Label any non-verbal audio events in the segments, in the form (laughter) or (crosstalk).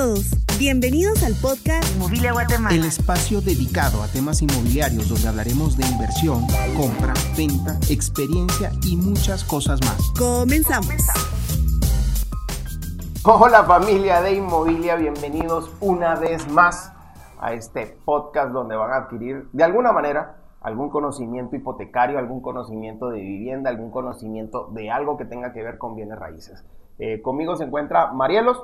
todos, bienvenidos al podcast Inmobiliaria Guatemala. El espacio dedicado a temas inmobiliarios donde hablaremos de inversión, compra, venta, experiencia y muchas cosas más. Comenzamos. Hola familia de Inmobilia, bienvenidos una vez más a este podcast donde van a adquirir de alguna manera algún conocimiento hipotecario, algún conocimiento de vivienda, algún conocimiento de algo que tenga que ver con bienes raíces. Eh, conmigo se encuentra Marielos,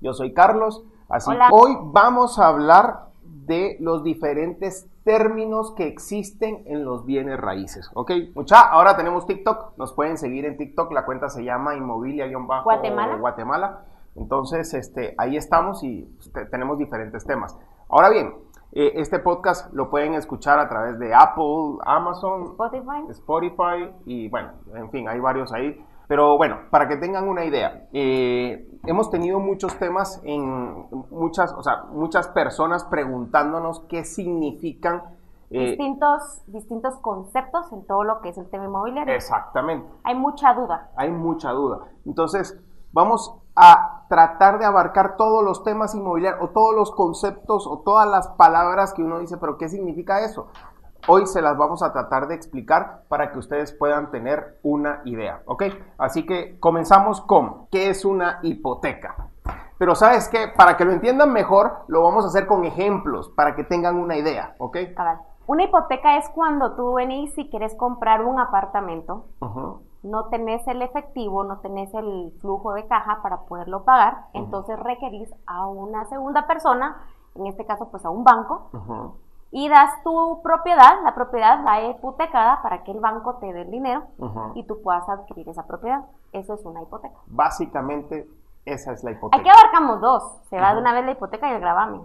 yo soy Carlos, así que hoy vamos a hablar de los diferentes términos que existen en los bienes raíces. ¿Ok? Mucha, ahora tenemos TikTok, nos pueden seguir en TikTok, la cuenta se llama Inmobilia-Guatemala. Guatemala. Entonces, este, ahí estamos y tenemos diferentes temas. Ahora bien, eh, este podcast lo pueden escuchar a través de Apple, Amazon, Spotify. Spotify y bueno, en fin, hay varios ahí. Pero bueno, para que tengan una idea, eh, hemos tenido muchos temas en muchas, o sea, muchas personas preguntándonos qué significan eh, distintos, distintos conceptos en todo lo que es el tema inmobiliario. Exactamente. Hay mucha duda. Hay mucha duda. Entonces, vamos a tratar de abarcar todos los temas inmobiliarios o todos los conceptos o todas las palabras que uno dice, pero ¿qué significa eso? Hoy se las vamos a tratar de explicar para que ustedes puedan tener una idea, ¿ok? Así que comenzamos con, ¿qué es una hipoteca? Pero sabes qué, para que lo entiendan mejor, lo vamos a hacer con ejemplos, para que tengan una idea, ¿ok? Una hipoteca es cuando tú venís y quieres comprar un apartamento, no tenés el efectivo, no tenés el flujo de caja para poderlo pagar, entonces requerís a una segunda persona, en este caso pues a un banco, y das tu propiedad, la propiedad va hipotecada para que el banco te dé el dinero y tú puedas adquirir esa propiedad. Eso es una hipoteca. Básicamente, esa es la hipoteca. Aquí abarcamos dos. Se va de una vez la hipoteca y el gravamen.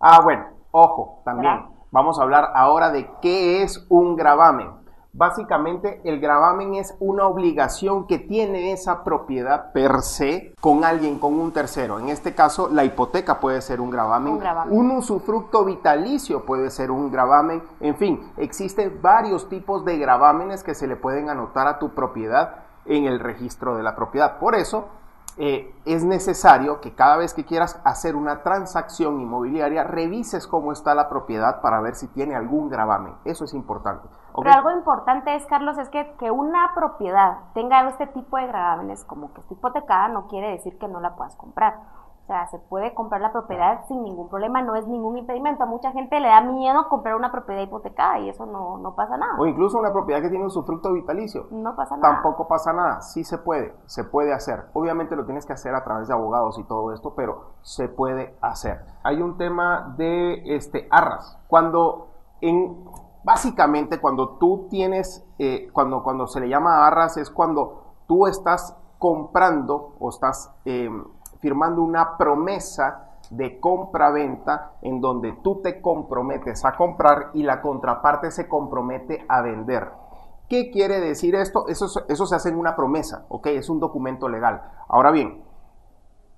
Ah, bueno, ojo, también. Vamos a hablar ahora de qué es un gravamen. Básicamente, el gravamen es una obligación que tiene esa propiedad per se con alguien, con un tercero. En este caso, la hipoteca puede ser un gravamen. Un, usufructo vitalicio puede ser un gravamen. En fin, existen varios tipos de gravámenes que se le pueden anotar a tu propiedad en el registro de la propiedad. Por eso, eh, es necesario que cada vez que quieras hacer una transacción inmobiliaria, revises cómo está la propiedad para ver si tiene algún gravamen. Eso es importante. Pero algo importante es, Carlos, es que, que una propiedad tenga este tipo de gravámenes como que está hipotecada no quiere decir que no la puedas comprar. O sea, se puede comprar la propiedad sin ningún problema, no es ningún impedimento. A mucha gente le da miedo comprar una propiedad hipotecada y eso no, no pasa nada. O incluso una propiedad que tiene su fruto vitalicio. No pasa nada. Tampoco pasa nada. Sí se puede, se puede hacer. Obviamente lo tienes que hacer a través de abogados y todo esto, pero se puede hacer. Hay un tema de este arras. Cuando en básicamente cuando tú tienes, eh, cuando, cuando se le llama arras es cuando tú estás comprando o estás em, firmando una promesa de compra-venta en donde tú te comprometes a comprar y la contraparte se compromete a vender. ¿Qué quiere decir esto? Eso, eso se hace en una promesa, ¿ok? Es un documento legal. Ahora bien,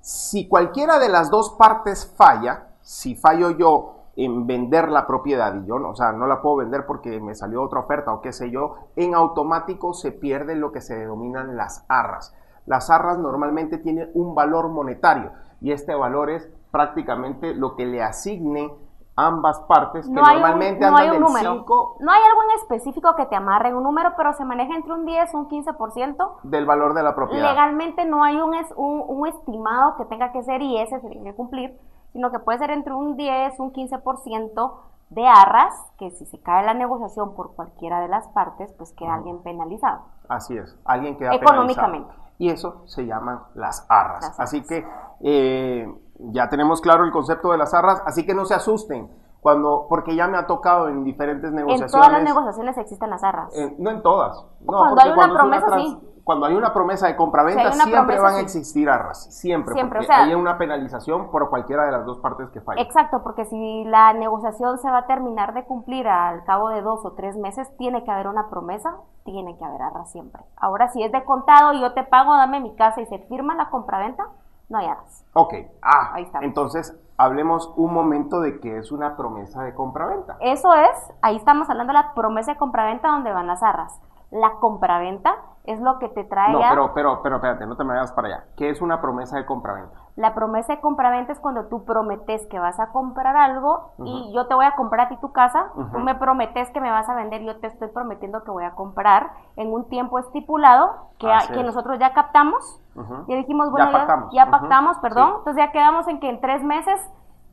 si cualquiera de las dos partes falla, si fallo yo en vender la propiedad y yo, no, o sea, no la puedo vender porque me salió otra oferta o qué sé yo, en automático se pierde lo que se denominan las arras. Las arras normalmente tienen un valor monetario y este valor es prácticamente lo que le asigne ambas partes, que normalmente andan del 5... No hay algo en específico que te amarre en un número, pero se maneja entre un 10 y un 15%. Del valor de la propiedad. Legalmente no hay un, un, un estimado que tenga que ser y ese se tiene que cumplir sino que puede ser entre un 10, un 15% de arras, que si se cae la negociación por cualquiera de las partes, pues queda alguien penalizado. Así es, alguien queda Económicamente. Y eso se llaman las arras. Así que eh, ya tenemos claro el concepto de las arras, así que no se asusten. Cuando, porque ya me ha tocado en diferentes negociaciones. En todas las negociaciones existen las arras. no en todas. No, cuando hay una promesa, sí cuando hay una promesa de compraventa, siempre van a existir arras. Siempre. Siempre. Porque hay una penalización por cualquiera de las dos partes que fallen. Exacto, porque si la negociación se va a terminar de cumplir al cabo de dos o tres meses, tiene que haber una promesa, tiene que haber arras siempre. Ahora, si es de contado y yo te pago, dame mi casa y se firma la compraventa, no hay arras. Ok. Ah, ahí está. Entonces, hablemos un momento de qué es una promesa de compraventa. Eso es, ahí estamos hablando de la promesa de compraventa donde van las arras. La compraventa es lo que te trae No, pero, pero, pero espérate, no te me vayas para allá. ¿Qué es una promesa de compraventa? La promesa de compraventa es cuando tú prometes que vas a comprar algo y yo te voy a comprar a ti tu casa, tú Ujú. me prometes que me vas a vender, yo te estoy prometiendo que voy a comprar en un tiempo estipulado que, nosotros ya captamos. Ya dijimos, Ya bueno, ya, pactamos. ya Ujú. pactamos, perdón. Sí. Entonces ya quedamos en que en tres meses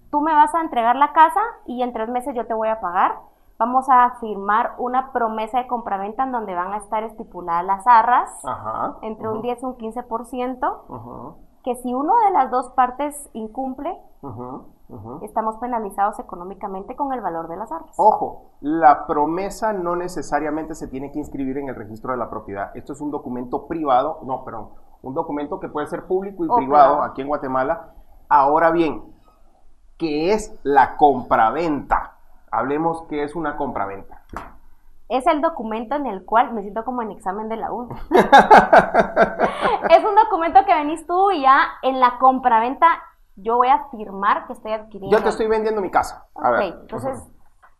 tú me vas a entregar la casa y en tres meses yo te voy a pagar. Vamos a firmar una promesa de compraventa en donde van a estar estipuladas las arras Ajá. entre un 10 y un 15%, Ujú, que si uno de las dos partes incumple, estamos penalizados económicamente con el valor de las arras. Ojo, la promesa no necesariamente se tiene que inscribir en el registro de la propiedad. Esto es un documento privado, no, perdón, un documento que puede ser público y O privado privado. aquí en Guatemala. Ahora bien, ¿qué es la compraventa? Hablemos qué es una compraventa. Es el documento en el cual me siento como en examen de la U. (laughs) es un documento que venís tú y ya en la compraventa yo voy a firmar que estoy adquiriendo. Yo te estoy vendiendo mi casa. A Ok, ver. entonces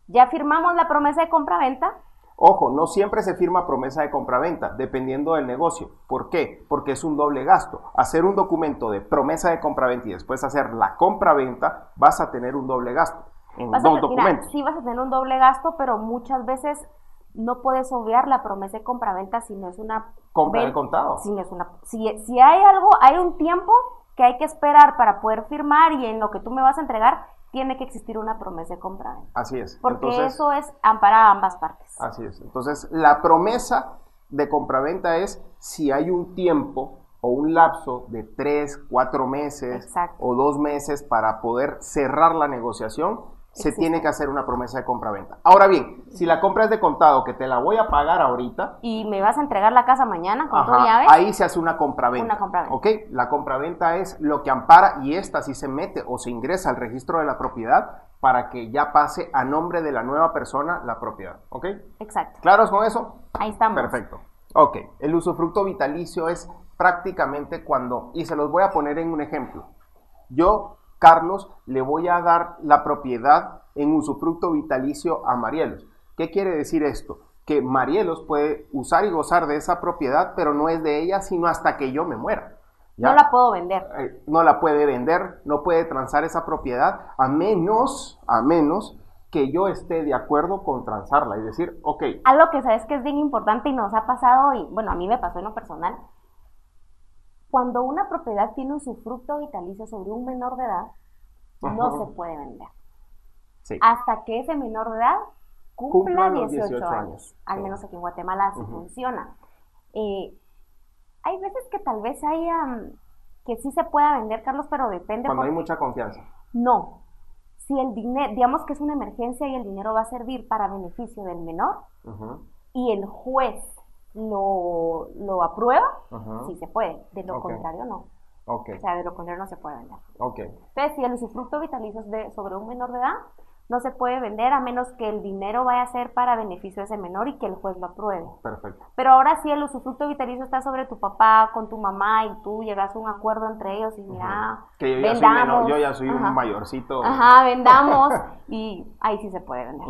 ya firmamos la promesa de compraventa. Ojo, no siempre se firma promesa de compraventa, dependiendo del negocio. ¿Por qué? Porque es un doble gasto. Hacer un documento de promesa de compraventa y después hacer la compraventa, vas a tener un doble gasto en Vas a mira, documentos. sí vas a tener un doble gasto, pero muchas veces no puedes obviar la promesa de compraventa si no es una Compra de contado. Si, no es una, si, si hay algo, hay un tiempo que hay que esperar para poder firmar y en lo que tú me vas a entregar tiene que existir una promesa de compraventa. Así es. Porque Entonces, eso es amparar a ambas partes. Así es. Entonces, la promesa de compraventa es si hay un tiempo o un lapso de tres, cuatro meses Exacto. o dos meses para poder cerrar la negociación, se Existe. tiene que hacer una promesa de compraventa. Ahora bien, si la compra es de contado, que te la voy a pagar ahorita, Y me vas a entregar la casa mañana con Ajá, llaves. ahí se hace una compraventa. Una compraventa. ¿Ok? La compraventa es lo que ampara y esta sí se mete o se ingresa al registro de la propiedad para que ya pase a nombre de la nueva persona la propiedad. ¿Ok? Exacto. ¿Claros con eso? Ahí estamos. Perfecto. Ok, el usufructo vitalicio es prácticamente cuando, y se los voy a poner en un ejemplo. Yo, Carlos, le voy a dar la propiedad en usufructo vitalicio a Marielos. ¿Qué quiere decir esto? Que Marielos puede usar y gozar de esa propiedad, pero no es de ella, sino hasta que yo me muera. ¿ya? No la puedo vender. Eh, no la puede vender, no puede transar esa propiedad, a menos, a menos que yo esté de acuerdo con transarla y decir, ok, Algo que sabes que es bien importante y nos ha pasado, y bueno, a mí me pasó en lo personal. Cuando una propiedad tiene un usufructo vitalicio sobre un menor de edad, no se puede vender. sí. Hasta que ese menor de edad cumpla Cumpla los 18, 18 años. años. Al Sí. menos aquí en Guatemala así funciona. Eh, hay veces que tal vez haya mm, que sí se pueda vender, Carlos, pero depende. cuando hay mucha confianza. No. Si el dinero, digamos que es una emergencia y el dinero va a servir para beneficio del menor y el juez lo, lo aprueba, ujú. sí se puede. De lo contrario, no. Ok, O sea, de lo contrario no se puede vender. ok. Entonces, si el usufructo vitalicio es de, sobre un menor de edad, no se puede vender a menos que el dinero vaya a ser para beneficio de ese menor y que el juez lo apruebe. Perfecto. Pero ahora sí el usufructo vitalicio está sobre tu papá, con tu mamá y tú llegas a un acuerdo entre ellos y mira, Que yo ya soy vendamos. menor, yo ya soy Ajá. un mayorcito. Ajá, vendamos y ahí sí se puede vender.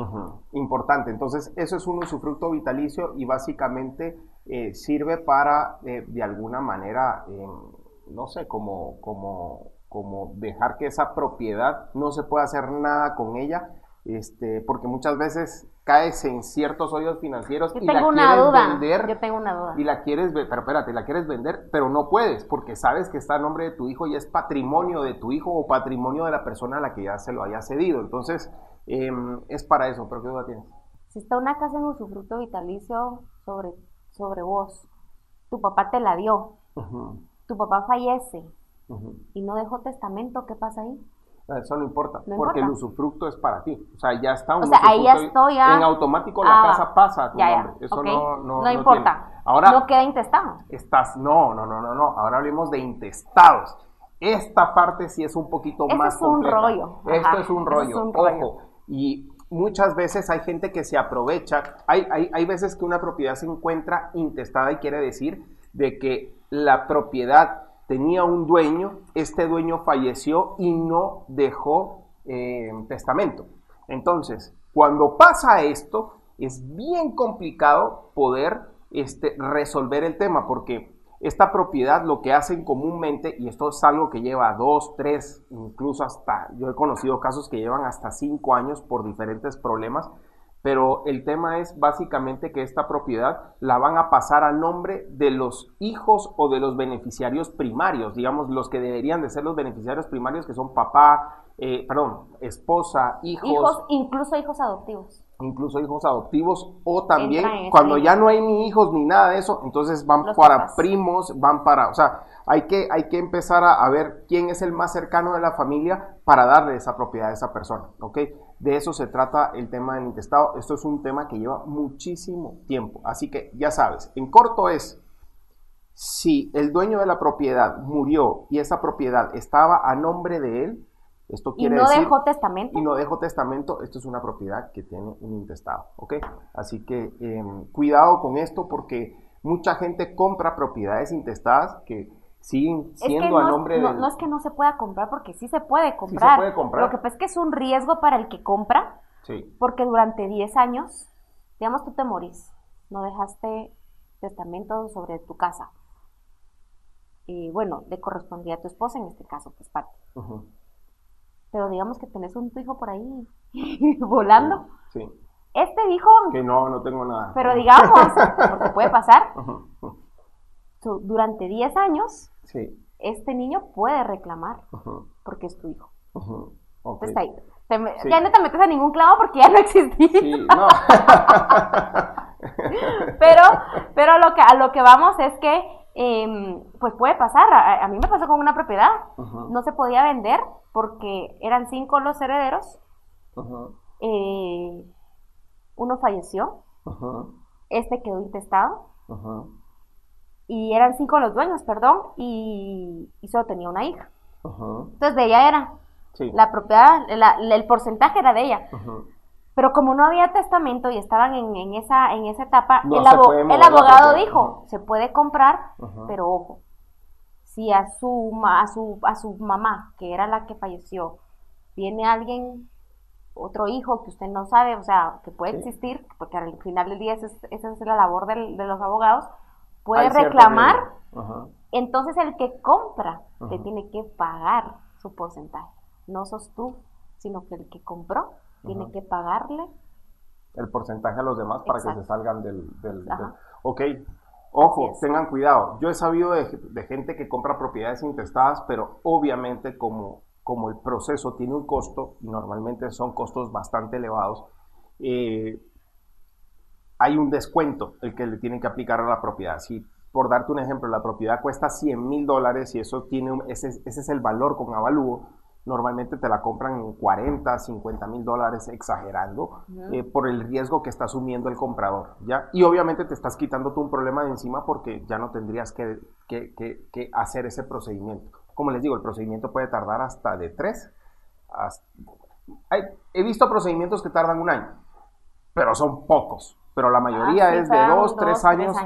Importante. Entonces, eso es un usufructo vitalicio y básicamente eh, sirve para, eh, de alguna manera, eh, no sé, como, como, como dejar que esa propiedad no se pueda hacer nada con ella, este, porque muchas veces caes en ciertos hoyos financieros Yo y la quieres duda. vender Yo tengo una duda. y la quieres, pero espérate, la quieres vender, pero no puedes, porque sabes que está a nombre de tu hijo y es patrimonio de tu hijo o patrimonio de la persona a la que ya se lo haya cedido. Entonces, em, es para eso, pero ¿qué duda tienes? Si está una casa en usufructo vitalicio sobre, sobre vos, tu papá te la dio, tu papá fallece y no dejó testamento, ¿qué pasa ahí? Eso no importa, No porque importa. el usufructo es para ti. O sea, ya está un O sea, ahí ya estoy ya- En automático la Ah, casa pasa a tu ya, nombre. Eso no, no, No importa. tiene. Ahora, no queda intestado. estás, no, no, no, no, no. Ahora hablemos de intestados. Esta parte sí es un poquito Ese más es un compleja. rollo. Esto Ajá, es un rollo. es un rollo. Ojo. Y muchas veces hay gente que se aprovecha. Hay, hay, hay veces que una propiedad se encuentra intestada y quiere decir de que la propiedad tenía un dueño, este dueño falleció y no dejó eh, testamento. Entonces, cuando pasa esto, es bien complicado poder este, resolver el tema, porque esta propiedad lo que hacen comúnmente, y esto es algo que lleva dos, tres, incluso hasta, yo he conocido casos que llevan hasta cinco años por diferentes problemas, pero el tema es básicamente que esta propiedad la van a pasar a nombre de los hijos o de los beneficiarios primarios, digamos, los que deberían de ser los beneficiarios primarios, que son papá, eh, perdón, esposa, hijos. Hijos, incluso hijos adoptivos. Incluso hijos adoptivos, o también cuando ya no hay ni hijos ni nada de eso, entonces van para primos, van para, o sea, hay que, hay que empezar a, a, ver quién es el más cercano de la familia para darle esa propiedad a esa persona, ¿ok? De eso se trata el tema del intestado. Esto es un tema que lleva muchísimo tiempo. Así que ya sabes, en corto es, si el dueño de la propiedad murió y esa propiedad estaba a nombre de él, esto quiere y no decir... dejó testamento. Y no dejó testamento, esto es una propiedad que tiene un intestado, ¿ok? Así que em, cuidado con esto porque mucha gente compra propiedades intestadas que siguen siendo a nombre de... No, es que no se pueda comprar, porque sí se puede comprar. puede comprar. Lo que pasa es que es un riesgo para el que compra, sí. porque durante 10 años, digamos tú te morís, no dejaste testamento sobre tu casa. Y bueno, le correspondía a tu esposa en este caso, pues parte. Pero digamos que tenés un tu hijo por ahí (laughs) volando. Sí. Este dijo... Que no, no tengo nada. Pero digamos, porque puede pasar, (laughs) durante 10 años este niño puede reclamar porque es tu hijo. Entonces ahí. Ya no te metes a ningún clavo porque ya no existía. (laughs) pero, pero lo que, a lo que vamos es que, em, pues puede pasar. A, mí me pasó con una propiedad. No se podía vender porque eran cinco los herederos. Eh, uno falleció. Este quedó intestado y eran cinco los dueños, perdón, y, solo tenía una hija. Entonces de ella era. La propiedad, el porcentaje era de ella. Pero como no había testamento y estaban en, esa, en esa etapa, el, abogado dijo, se puede comprar, pero ojo, si a su, a, su, a su mamá, que era la que falleció, viene alguien, otro hijo que usted no sabe, o sea, que puede existir, porque al final del día esa es, la labor de los abogados, puede reclamar, entonces el que compra te tiene que pagar su porcentaje. No sos tú, sino que el que compró tiene que pagarle. El porcentaje a los demás para que se salgan del... del, Ok, ojo, tengan cuidado. Yo he sabido de, gente que compra propiedades intestadas, pero obviamente como, como el proceso tiene un costo, y normalmente son costos bastante elevados, eh, hay un descuento el que le tienen que aplicar a la propiedad. Si, por darte un ejemplo, la propiedad cuesta 100 mil dólares y eso tiene ese, ese, es el valor con avalúo, normalmente te la compran en 40, 50 mil dólares, exagerando, eh, por el riesgo que está asumiendo el comprador, ¿ya? Y obviamente te estás quitando tú un problema de encima porque ya no tendrías que, que, que, hacer ese procedimiento. Como les digo, el procedimiento puede tardar hasta de 3. he visto procedimientos que tardan un año, pero son pocos pero la mayoría ah, es de dos, tres, años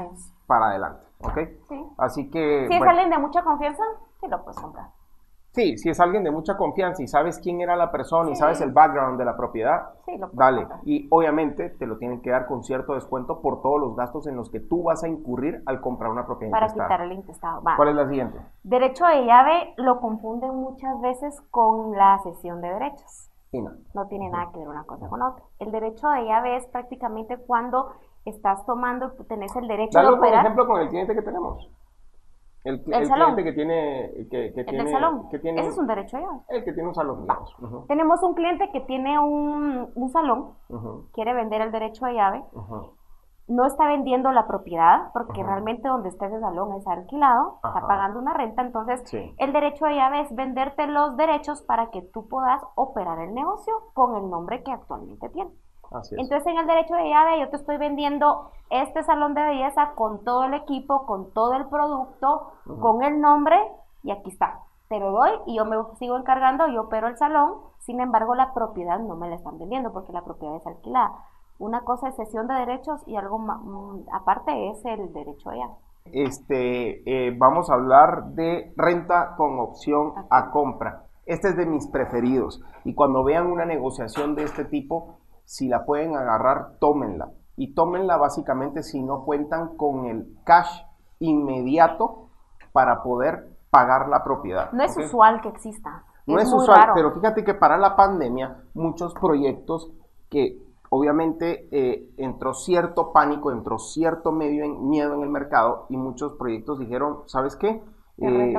para adelante, ¿ok? Sí. Así que... Si es alguien de mucha confianza, sí lo puedes comprar. Sí, si es alguien de mucha confianza y sabes quién era la persona y sabes el background de la propiedad, sí, lo dale. Y obviamente te lo tienen que dar con cierto descuento por todos los gastos en los que tú vas a incurrir al comprar una propiedad Para quitar el intestado. ¿Cuál es la siguiente? Derecho de llave lo confunden muchas veces con la cesión de derechos no. tiene nada que ver una cosa con otra. El derecho de llave es prácticamente cuando estás tomando, tenés el derecho de operar. por ejemplo, con el cliente que tenemos. El, cliente que tiene... Que, que tiene, salón. Que tiene, Ese es un derecho de llave. El que tiene un salón, Tenemos un cliente que tiene un, un salón, quiere vender el derecho de llave, no está vendiendo la propiedad, porque realmente donde está ese salón es alquilado, está pagando una renta, entonces el derecho de llave es venderte los derechos para que tú puedas operar el negocio con el nombre que actualmente tiene. Entonces en el derecho de llave yo te estoy vendiendo este salón de belleza con todo el equipo, con todo el producto, con el nombre y aquí está. Te lo doy y yo me sigo encargando, yo opero el salón, sin embargo la propiedad no me la están vendiendo porque la propiedad es alquilada. Una cosa es cesión de derechos y algo mm, aparte es el derecho a Este, eh, vamos a hablar de renta con opción a compra. Este es de mis preferidos. Y cuando vean una negociación de este tipo, si la pueden agarrar, tómenla. y tómenla básicamente si no cuentan con el cash inmediato para poder pagar la propiedad. No es usual que exista. No es, usual, pero fíjate que para la pandemia muchos proyectos que obviamente eh, entró cierto pánico, entró cierto medio en, miedo en el mercado y muchos proyectos dijeron, ¿sabes qué? Eh,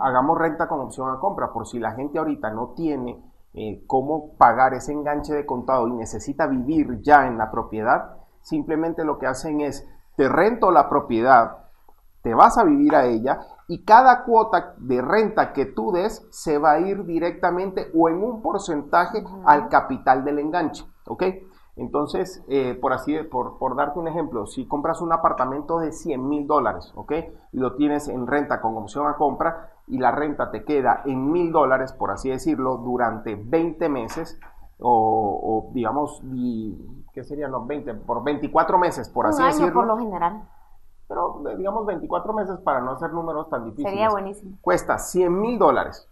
hagamos renta con opción a compra, por si la gente ahorita no tiene eh, cómo pagar ese enganche de contado y necesita vivir ya en la propiedad, simplemente lo que hacen es, te rento la propiedad, te vas a vivir a ella y cada cuota de renta que tú des se va a ir directamente o en un porcentaje al capital del enganche, ¿ok? Entonces, eh, por así, por, por, darte un ejemplo, si compras un apartamento de 100 mil dólares, ¿ok? Y lo tienes en renta con opción a compra y la renta te queda en mil dólares, por así decirlo, durante 20 meses o, digamos, ¿qué serían los 20? Por 24 meses, por así año decirlo. por lo general. Pero digamos 24 meses para no hacer números tan difíciles. Sería buenísimo. Cuesta 100 mil dólares.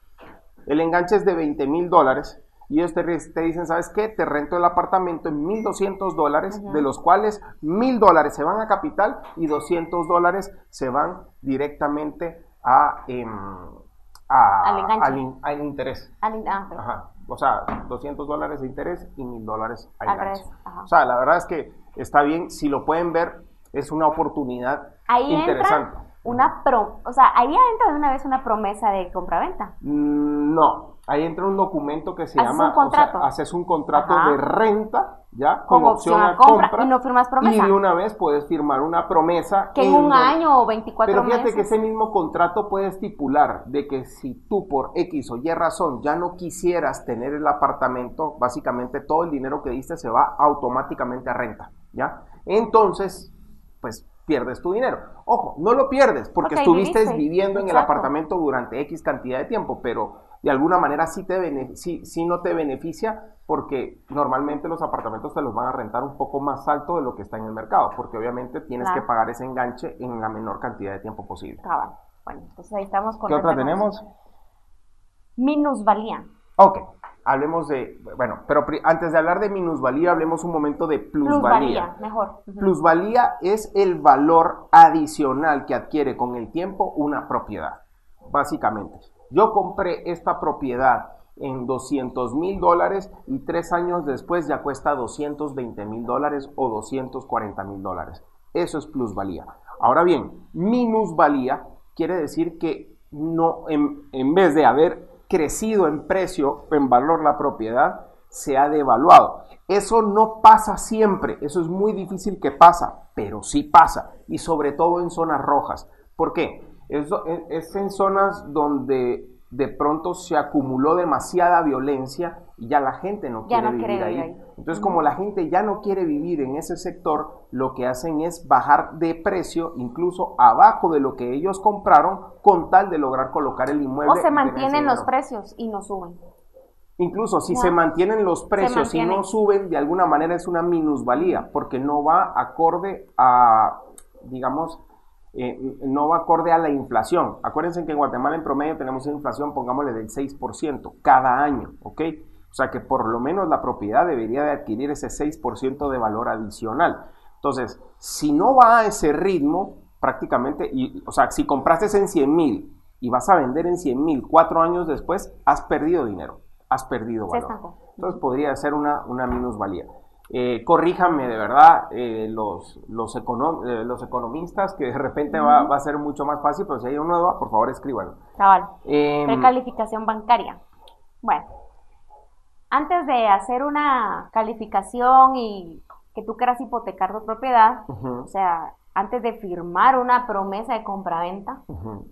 El enganche es de 20 mil dólares y ellos te, dicen, ¿sabes qué? Te rento el apartamento en 1.200 dólares, de los cuales 1.000 dólares se van a capital y 200 dólares se van directamente a, em, al, interés. Ah, o sea, 200 dólares de interés y 1.000 dólares al enganche. O sea, la verdad es que está bien, si lo pueden ver, es una oportunidad Ahí interesante. Entra una pro, o sea, ahí entra de una vez una promesa de compraventa. Mm, no, ahí entra un documento que se llama, un contrato. haces un contrato de renta, ya, con, opción, a compra, y no firmas promesa. Y de una vez puedes firmar una promesa. Que en un año o 24 meses. Pero fíjate que ese mismo contrato puede estipular de que si tú por X o Y razón ya no quisieras tener el apartamento, básicamente todo el dinero que diste se va automáticamente a renta, ¿ya? Entonces, pues pierdes tu dinero. Ojo, no lo pierdes porque estuviste viviendo en el apartamento durante X cantidad de tiempo, pero de alguna manera sí, te sí, sí, no te beneficia porque normalmente los apartamentos te los van a rentar un poco más alto de lo que está en el mercado, porque obviamente tienes que pagar ese enganche en la menor cantidad de tiempo posible. Bueno, entonces ahí estamos con... ¿Qué otra tenemos? Minusvalía. Ok, hablemos de, bueno, pero antes de hablar de minusvalía, hablemos un momento de plusvalía. Plusvalía, mejor. Plusvalía es el valor adicional que adquiere con el tiempo una propiedad, básicamente. Yo compré esta propiedad en 200 mil dólares y tres años después ya cuesta 220 mil dólares o 240 mil dólares. Eso es plusvalía. Ahora bien, minusvalía quiere decir que no, en, en vez de haber crecido en precio, en valor la propiedad, se ha devaluado. Eso no pasa siempre, eso es muy difícil que pasa, pero sí pasa, y sobre todo en zonas rojas. ¿Por qué? Es, es en zonas donde de pronto se acumuló demasiada violencia y ya la gente no quiere vivir ahí. Entonces, como la gente ya no quiere vivir en ese sector, lo que hacen es bajar de precio, incluso abajo de lo que ellos compraron, con tal de lograr colocar el inmueble. O se mantienen los precios y no suben. Incluso si se mantienen los precios y no suben, de alguna manera es una minusvalía, porque no va acorde a, digamos, eh, no va acorde a la inflación. Acuérdense que en Guatemala en promedio tenemos una inflación, pongámosle, del 6% cada año, ¿ok? O sea que por lo menos la propiedad debería de adquirir ese 6% de valor adicional. Entonces, si no va a ese ritmo, prácticamente, y, o sea, si compraste en 100 mil y vas a vender en 100 mil cuatro años después, has perdido dinero, has perdido valor. Entonces podría ser una, una minusvalía. Eh, corríjanme de verdad eh, los, los, eh, los, economistas, que de repente va, a ser mucho más fácil, pero si hay una nueva, por favor escríbanlo. Cabal. Em, Precalificación bancaria. Bueno, antes de hacer una calificación y que tú quieras hipotecar tu propiedad, o sea, antes de firmar una promesa de compraventa,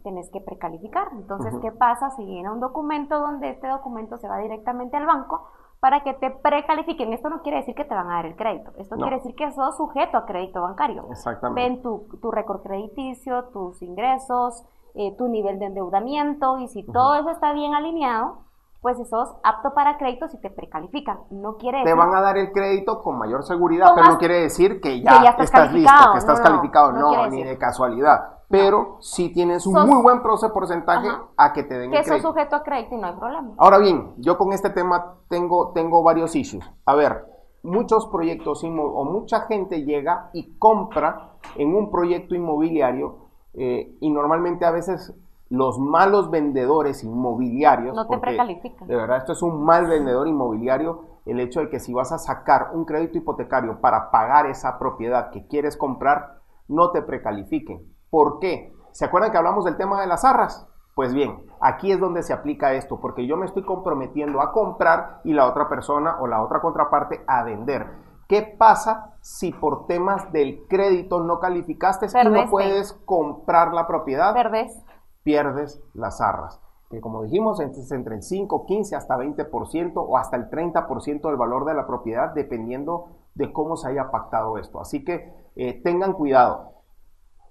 tienes que precalificar. Entonces, ¿qué pasa si viene un documento donde este documento se va directamente al banco? Para que te precalifiquen. Esto no quiere decir que te van a dar el crédito. Esto quiere decir que sos sujeto a crédito bancario. Exactamente. Ven tu, tu récord crediticio, tus ingresos, eh, tu nivel de endeudamiento y si todo eso está bien alineado, pues sos apto para crédito si te precalifican. No quiere decir... Te van a dar el crédito con mayor seguridad, pero no quiere decir que ya, estás, listo, que estás calificado. No, ni de casualidad pero si tienes un muy buen porcentaje a que te den que el crédito. sujeto a crédito y no hay problema. Ahora bien, yo con este tema tengo, tengo varios issues. A ver, muchos proyectos o mucha gente llega y compra en un proyecto inmobiliario eh, y normalmente a veces los malos vendedores inmobiliarios. No te precalifican. De verdad, esto es un mal vendedor inmobiliario. El hecho de que si vas a sacar un crédito hipotecario para pagar esa propiedad que quieres comprar, no te precalifiquen. ¿Por qué? ¿Se acuerdan que hablamos del tema de las arras? Pues bien, aquí es donde se aplica esto, porque yo me estoy comprometiendo a comprar y la otra persona o la otra contraparte a vender. ¿Qué pasa si por temas del crédito no calificaste y no puedes comprar la propiedad? Perdes. Pierdes las arras. Que como dijimos, es entre el 5, 15 hasta 20% o hasta el 30% del valor de la propiedad, dependiendo de cómo se haya pactado esto. Así que eh, tengan cuidado.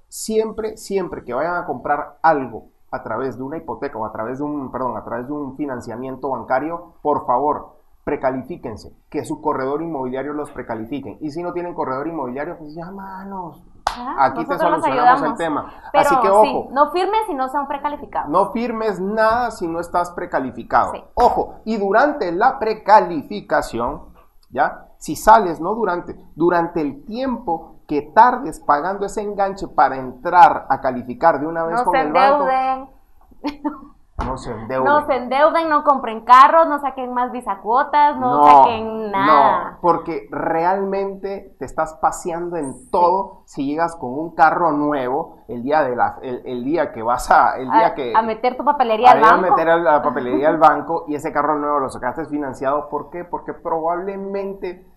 Siempre, siempre que vayan a comprar algo a través de una hipoteca o a través de un, perdón, a través de un financiamiento bancario, por favor, precalifíquense, que su corredor inmobiliario los precalifiquen. Y si no tienen corredor inmobiliario, pues llámanos. Aquí te solucionamos el tema. Así que ojo. no firmes si no son precalificados. No firmes nada si no estás precalificado. Ojo, y durante la precalificación, ¿ya? Si sales, no durante, durante el tiempo que tardes pagando ese enganche para entrar a calificar de una vez con el banco. (laughs) No se endeuden. No se endeuden, no compren carros, no saquen más bisacuotas, no, no saquen nada. No, porque realmente te estás paseando en todo si llegas con un carro nuevo el día de la, el, día que vas a, el día que a meter tu papelería al banco. A meter la papelería al (laughs) banco y ese carro nuevo lo sacaste financiado, ¿por qué? Porque probablemente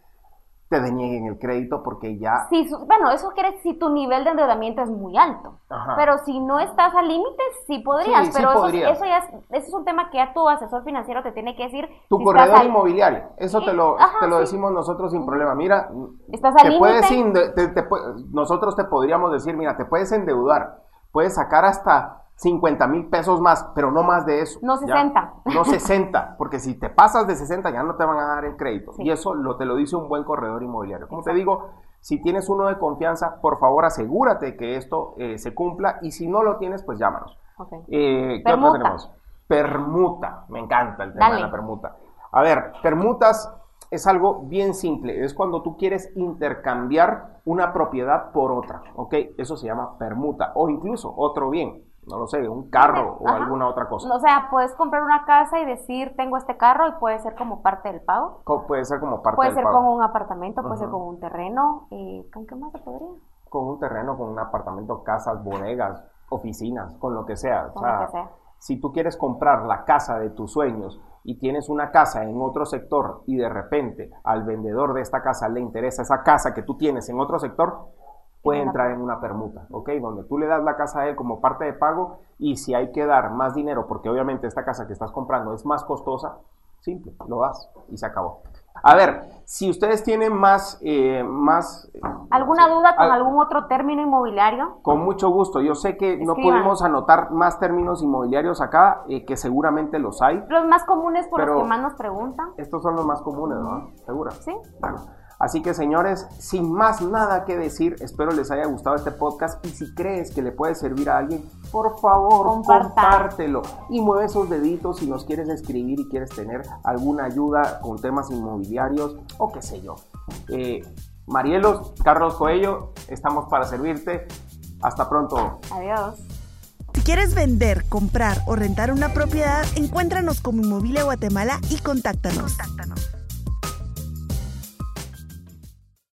te denieguen el crédito porque ya... Bueno, eso quiere decir si tu nivel de endeudamiento es muy alto. Pero si no estás al límite, sí podrías. pero eso, eso, ya es, eso es un tema que ya tu asesor financiero te tiene que decir. Tu corredor inmobiliario, eso te lo, te lo decimos nosotros sin problema. Mira, ¿Estás al te puedes nosotros te podríamos decir, mira, te puedes endeudar, puedes sacar hasta 50 mil pesos más, pero no más de eso. No 60. no 60, porque si te pasas de 60 ya no te van a dar el crédito. Y eso lo, te lo dice un buen corredor inmobiliario. Como te digo, si tienes uno de confianza, por favor asegúrate que esto eh, se cumpla y si no lo tienes, pues llámanos. Eh, ¿Qué permuta. tenemos? Permuta. Me encanta el tema de la permuta. A ver, permutas es algo bien simple. Es cuando tú quieres intercambiar una propiedad por otra. ¿Ok? Eso se llama permuta. O incluso otro bien no lo sé, un carro o alguna otra cosa. O sea, puedes comprar una casa y decir, tengo este carro y puede ser como parte del pago. puede ser como parte puede del pago. Puede ser con un apartamento, puede ser con un terreno. y ¿Con qué más se podría? Con un terreno, con un apartamento, casas, bodegas, oficinas, con lo que sea. o sea, sea. Si tú quieres comprar la casa de tus sueños y tienes una casa en otro sector y de repente al vendedor de esta casa le interesa esa casa que tú tienes en otro sector, puede entrar en una permuta, ¿ok? Donde tú le das la casa a él como parte de pago y si hay que dar más dinero, porque obviamente esta casa que estás comprando es más costosa, simple, lo das y se acabó. A ver, si ustedes tienen más... Eh, más ¿Alguna duda con algún otro término inmobiliario? Con mucho gusto. Yo sé que no podemos anotar más términos inmobiliarios acá, eh, que seguramente los hay. Los más comunes por los que más nos preguntan. Estos son los más comunes, ¿no? ¿Segura? Sí. Bueno. Así que señores, sin más nada que decir, espero les haya gustado este podcast y si crees que le puede servir a alguien, por favor, compártelo y mueve esos deditos si nos quieres escribir y quieres tener alguna ayuda con temas inmobiliarios o qué sé yo. Eh, Marielos, Carlos Coello, estamos para servirte. Hasta pronto. Adiós. Si quieres vender, comprar o rentar una propiedad, encuéntranos como Inmobiliaria Guatemala y contáctanos. contáctanos.